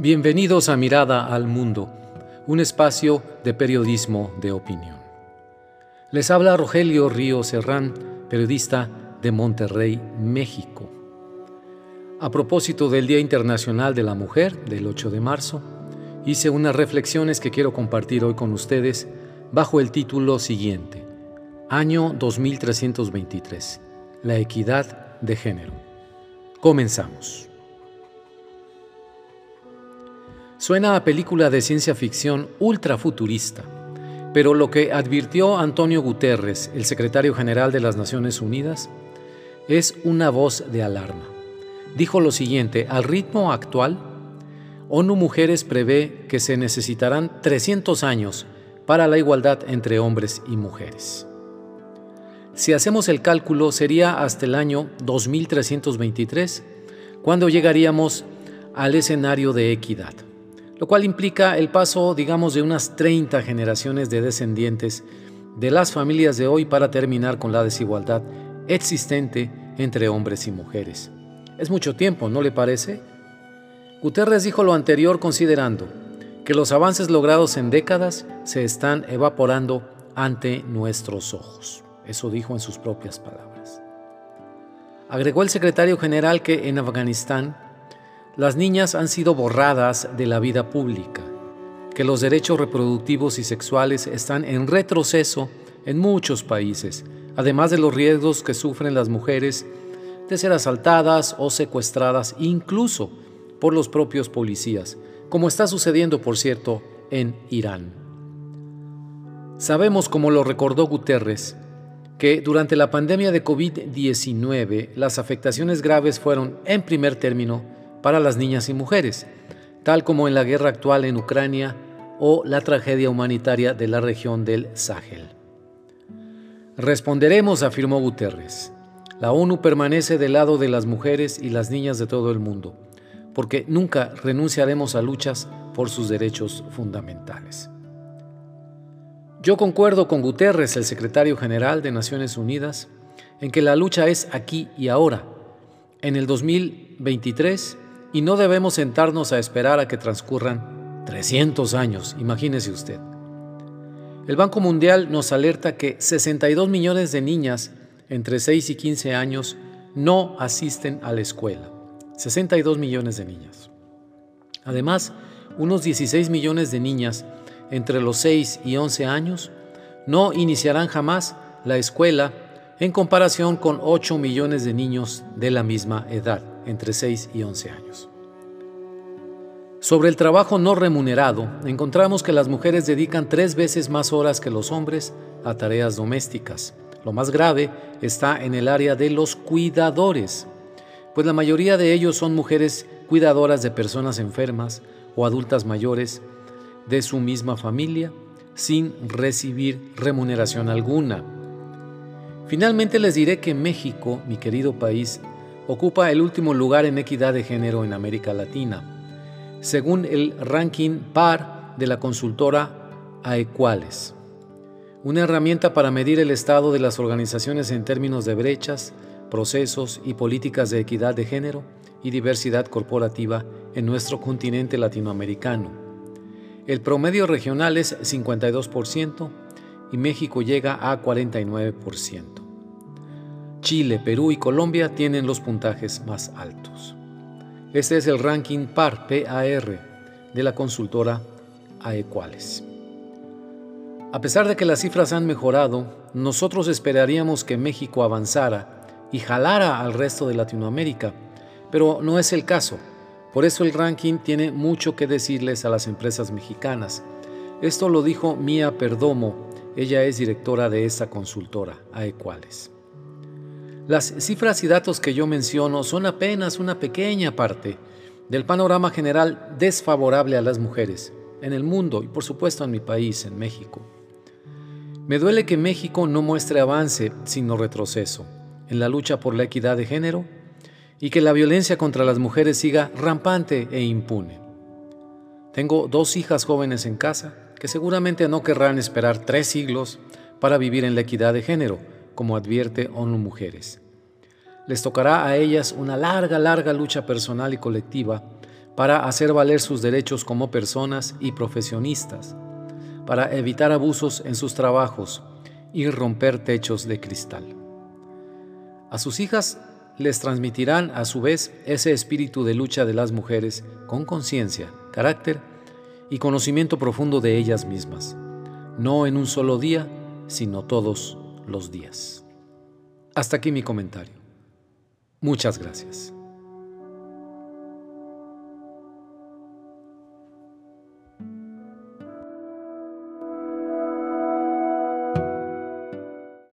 Bienvenidos a Mirada al Mundo, un espacio de periodismo de opinión. Les habla Rogelio Río Serrán, periodista de Monterrey, México. A propósito del Día Internacional de la Mujer, del 8 de marzo, hice unas reflexiones que quiero compartir hoy con ustedes bajo el título siguiente, Año 2323, la equidad de género. Comenzamos. Suena a película de ciencia ficción ultrafuturista, pero lo que advirtió Antonio Guterres, el secretario general de las Naciones Unidas, es una voz de alarma. Dijo lo siguiente, al ritmo actual, ONU Mujeres prevé que se necesitarán 300 años para la igualdad entre hombres y mujeres. Si hacemos el cálculo, sería hasta el año 2323 cuando llegaríamos al escenario de equidad lo cual implica el paso, digamos, de unas 30 generaciones de descendientes de las familias de hoy para terminar con la desigualdad existente entre hombres y mujeres. Es mucho tiempo, ¿no le parece? Guterres dijo lo anterior considerando que los avances logrados en décadas se están evaporando ante nuestros ojos. Eso dijo en sus propias palabras. Agregó el secretario general que en Afganistán las niñas han sido borradas de la vida pública, que los derechos reproductivos y sexuales están en retroceso en muchos países, además de los riesgos que sufren las mujeres de ser asaltadas o secuestradas incluso por los propios policías, como está sucediendo, por cierto, en Irán. Sabemos, como lo recordó Guterres, que durante la pandemia de COVID-19 las afectaciones graves fueron, en primer término, para las niñas y mujeres, tal como en la guerra actual en Ucrania o la tragedia humanitaria de la región del Sahel. Responderemos, afirmó Guterres. La ONU permanece del lado de las mujeres y las niñas de todo el mundo, porque nunca renunciaremos a luchas por sus derechos fundamentales. Yo concuerdo con Guterres, el secretario general de Naciones Unidas, en que la lucha es aquí y ahora. En el 2023 y no debemos sentarnos a esperar a que transcurran 300 años, imagínese usted. El Banco Mundial nos alerta que 62 millones de niñas entre 6 y 15 años no asisten a la escuela. 62 millones de niñas. Además, unos 16 millones de niñas entre los 6 y 11 años no iniciarán jamás la escuela en comparación con 8 millones de niños de la misma edad, entre 6 y 11 años. Sobre el trabajo no remunerado, encontramos que las mujeres dedican tres veces más horas que los hombres a tareas domésticas. Lo más grave está en el área de los cuidadores, pues la mayoría de ellos son mujeres cuidadoras de personas enfermas o adultas mayores de su misma familia sin recibir remuneración alguna. Finalmente les diré que México, mi querido país, ocupa el último lugar en equidad de género en América Latina, según el ranking PAR de la consultora AEQUALES, una herramienta para medir el estado de las organizaciones en términos de brechas, procesos y políticas de equidad de género y diversidad corporativa en nuestro continente latinoamericano. El promedio regional es 52% y México llega a 49%. Chile, Perú y Colombia tienen los puntajes más altos. Este es el ranking PAR, PAR, de la consultora AEQUALES. A pesar de que las cifras han mejorado, nosotros esperaríamos que México avanzara y jalara al resto de Latinoamérica, pero no es el caso. Por eso el ranking tiene mucho que decirles a las empresas mexicanas. Esto lo dijo Mía Perdomo, ella es directora de esta consultora, AEQUALES. Las cifras y datos que yo menciono son apenas una pequeña parte del panorama general desfavorable a las mujeres en el mundo y por supuesto en mi país, en México. Me duele que México no muestre avance, sino retroceso, en la lucha por la equidad de género y que la violencia contra las mujeres siga rampante e impune. Tengo dos hijas jóvenes en casa que seguramente no querrán esperar tres siglos para vivir en la equidad de género, como advierte ONU Mujeres. Les tocará a ellas una larga, larga lucha personal y colectiva para hacer valer sus derechos como personas y profesionistas, para evitar abusos en sus trabajos y romper techos de cristal. A sus hijas les transmitirán a su vez ese espíritu de lucha de las mujeres con conciencia, carácter y conocimiento profundo de ellas mismas, no en un solo día, sino todos los días. Hasta aquí mi comentario. Muchas gracias.